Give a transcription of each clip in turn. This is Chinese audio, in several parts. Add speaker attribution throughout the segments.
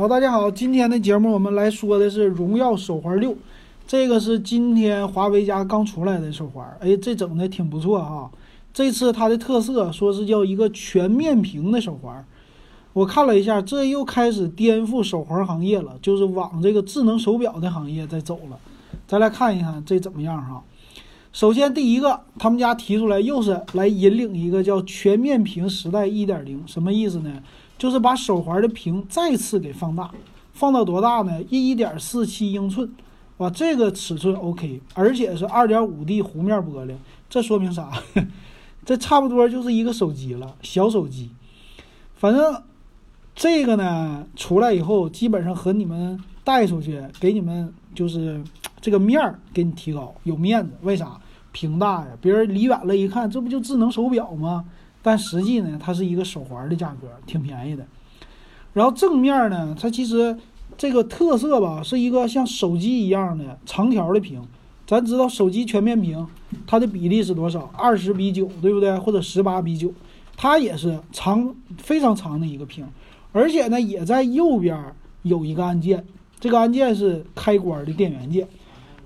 Speaker 1: 好，大家好，今天的节目我们来说的是荣耀手环六，这个是今天华为家刚出来的手环，哎，这整的挺不错哈。这次它的特色说是叫一个全面屏的手环，我看了一下，这又开始颠覆手环行业了，就是往这个智能手表的行业在走了。再来看一看这怎么样哈。首先第一个，他们家提出来又是来引领一个叫全面屏时代一点零，什么意思呢？就是把手环的屏再次给放大，放到多大呢？一点四七英寸，哇，这个尺寸 OK，而且是二点五 D 弧面玻璃，这说明啥？这差不多就是一个手机了，小手机。反正这个呢出来以后，基本上和你们带出去，给你们就是这个面儿给你提高，有面子。为啥？屏大呀，别人离远了一看，这不就智能手表吗？但实际呢，它是一个手环的价格，挺便宜的。然后正面呢，它其实这个特色吧，是一个像手机一样的长条的屏。咱知道手机全面屏，它的比例是多少？二十比九，对不对？或者十八比九，它也是长非常长的一个屏，而且呢，也在右边有一个按键，这个按键是开关的电源键。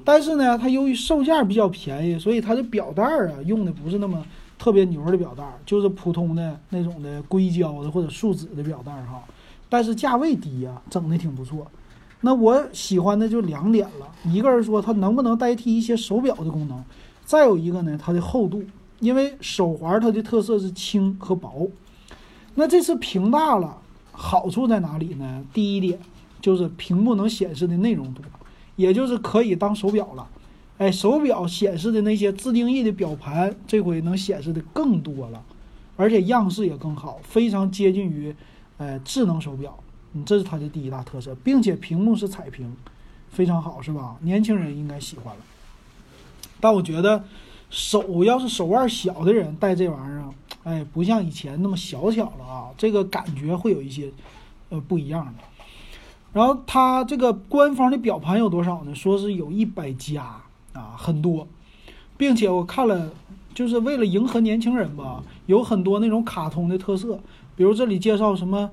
Speaker 1: 但是呢，它由于售价比较便宜，所以它的表带儿啊用的不是那么。特别牛的表带儿就是普通的那种的硅胶的或者树脂的表带儿哈，但是价位低呀，整的挺不错。那我喜欢的就两点了，一个是说它能不能代替一些手表的功能，再有一个呢它的厚度，因为手环它的特色是轻和薄。那这次屏大了，好处在哪里呢？第一点就是屏幕能显示的内容多，也就是可以当手表了。哎，手表显示的那些自定义的表盘，这回能显示的更多了，而且样式也更好，非常接近于，呃，智能手表。嗯，这是它的第一大特色，并且屏幕是彩屏，非常好，是吧？年轻人应该喜欢了。但我觉得，手要是手腕小的人戴这玩意儿，哎，不像以前那么小巧了啊，这个感觉会有一些，呃，不一样的。然后它这个官方的表盘有多少呢？说是有一百加。啊，很多，并且我看了，就是为了迎合年轻人吧，有很多那种卡通的特色，比如这里介绍什么，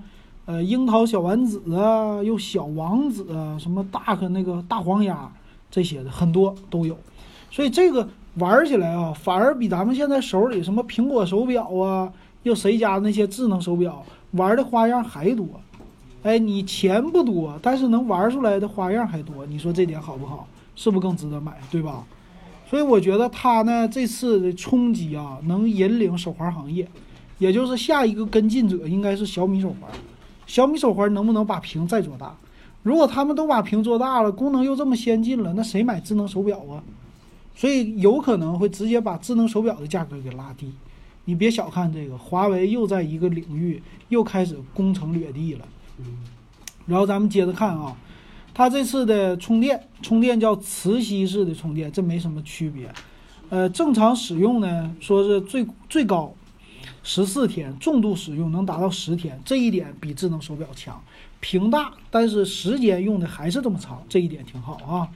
Speaker 1: 呃，樱桃小丸子啊，又小王子啊，什么大个那个大黄鸭这些的很多都有，所以这个玩起来啊，反而比咱们现在手里什么苹果手表啊，又谁家那些智能手表玩的花样还多，哎，你钱不多，但是能玩出来的花样还多，你说这点好不好？是不是更值得买，对吧？所以我觉得它呢这次的冲击啊，能引领手环行业，也就是下一个跟进者应该是小米手环。小米手环能不能把屏再做大？如果他们都把屏做大了，功能又这么先进了，那谁买智能手表啊？所以有可能会直接把智能手表的价格给拉低。你别小看这个，华为又在一个领域又开始攻城略地了。然后咱们接着看啊。它这次的充电，充电叫磁吸式的充电，这没什么区别。呃，正常使用呢，说是最最高十四天，重度使用能达到十天，这一点比智能手表强。屏大，但是时间用的还是这么长，这一点挺好啊。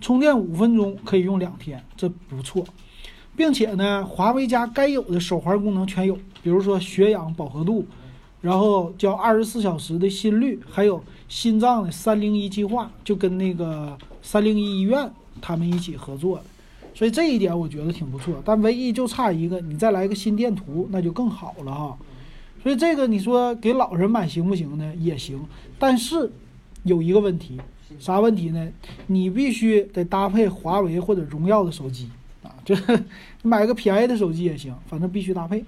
Speaker 1: 充电五分钟可以用两天，这不错。并且呢，华为家该有的手环功能全有，比如说血氧饱和度。然后叫二十四小时的心率，还有心脏的三零一计划，就跟那个三零一医院他们一起合作的，所以这一点我觉得挺不错。但唯一就差一个，你再来个心电图，那就更好了哈。所以这个你说给老人买行不行呢？也行，但是有一个问题，啥问题呢？你必须得搭配华为或者荣耀的手机啊，就是 买个便宜的手机也行，反正必须搭配。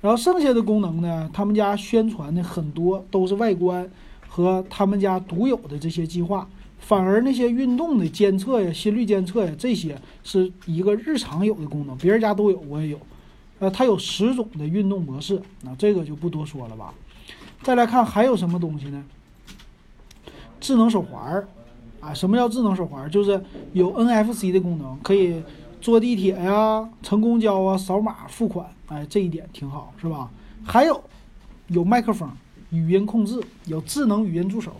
Speaker 1: 然后剩下的功能呢？他们家宣传的很多都是外观和他们家独有的这些计划，反而那些运动的监测呀、心率监测呀，这些是一个日常有的功能，别人家都有，我也有。呃，它有十种的运动模式，那这个就不多说了吧。再来看还有什么东西呢？智能手环儿啊，什么叫智能手环？就是有 NFC 的功能，可以。坐地铁呀，乘公交啊，扫码付款，哎，这一点挺好，是吧？还有，有麦克风，语音控制，有智能语音助手，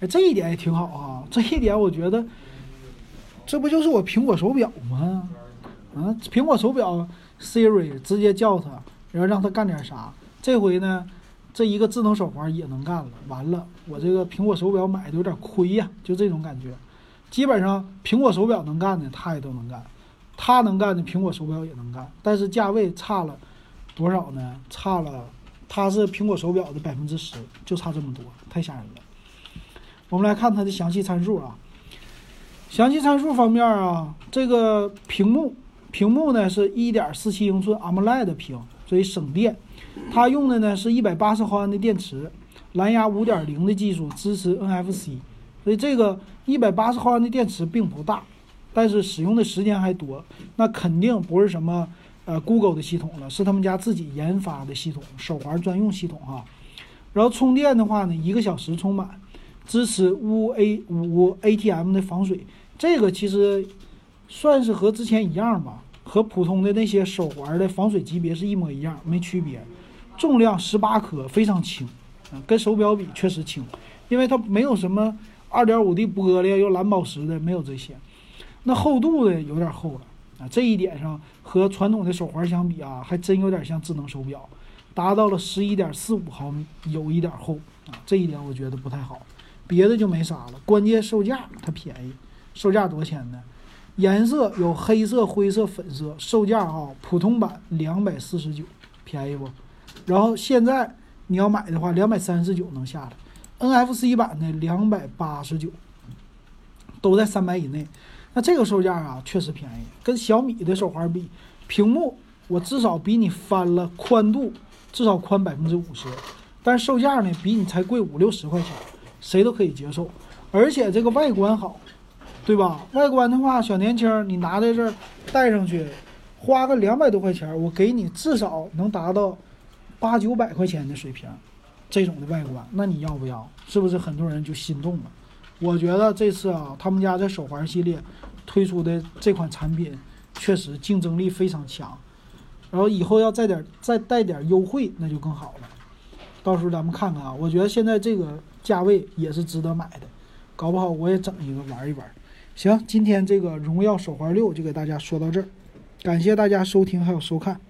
Speaker 1: 哎，这一点也挺好啊。这一点我觉得，这不就是我苹果手表吗？啊，苹果手表 Siri 直接叫它，然后让它干点啥。这回呢，这一个智能手环也能干了。完了，我这个苹果手表买的有点亏呀，就这种感觉。基本上苹果手表能干的，它也都能干；它能干的，苹果手表也能干。但是价位差了多少呢？差了，它是苹果手表的百分之十，就差这么多，太吓人了。我们来看它的详细参数啊。详细参数方面啊，这个屏幕，屏幕呢是1.47英寸 AMOLED 屏，所以省电。它用的呢是180毫安的电池，蓝牙5.0的技术，支持 NFC。所以这个一百八十毫安的电池并不大，但是使用的时间还多。那肯定不是什么呃 Google 的系统了，是他们家自己研发的系统，手环专用系统哈。然后充电的话呢，一个小时充满，支持五 A 五 ATM 的防水。这个其实算是和之前一样吧，和普通的那些手环的防水级别是一模一样，没区别。重量十八克，非常轻，啊，跟手表比确实轻，因为它没有什么。二点五 D 玻璃又蓝宝石的没有这些，那厚度呢有点厚了啊，这一点上和传统的手环相比啊，还真有点像智能手表，达到了十一点四五毫米，有一点厚啊，这一点我觉得不太好，别的就没啥了。关键售价它便宜，售价多少钱呢？颜色有黑色、灰色、粉色，售价啊，普通版两百四十九，便宜不？然后现在你要买的话，两百三十九能下来。NFC 版的两百八十九，都在三百以内。那这个售价啊，确实便宜。跟小米的手环比，屏幕我至少比你翻了，宽度至少宽百分之五十，但售价呢，比你才贵五六十块钱，谁都可以接受。而且这个外观好，对吧？外观的话，小年轻你拿在这儿戴上去，花个两百多块钱，我给你至少能达到八九百块钱的水平。这种的外观，那你要不要？是不是很多人就心动了？我觉得这次啊，他们家在手环系列推出的这款产品，确实竞争力非常强。然后以后要再点再带点优惠，那就更好了。到时候咱们看看啊，我觉得现在这个价位也是值得买的，搞不好我也整一个玩一玩。行，今天这个荣耀手环六就给大家说到这儿，感谢大家收听还有收看。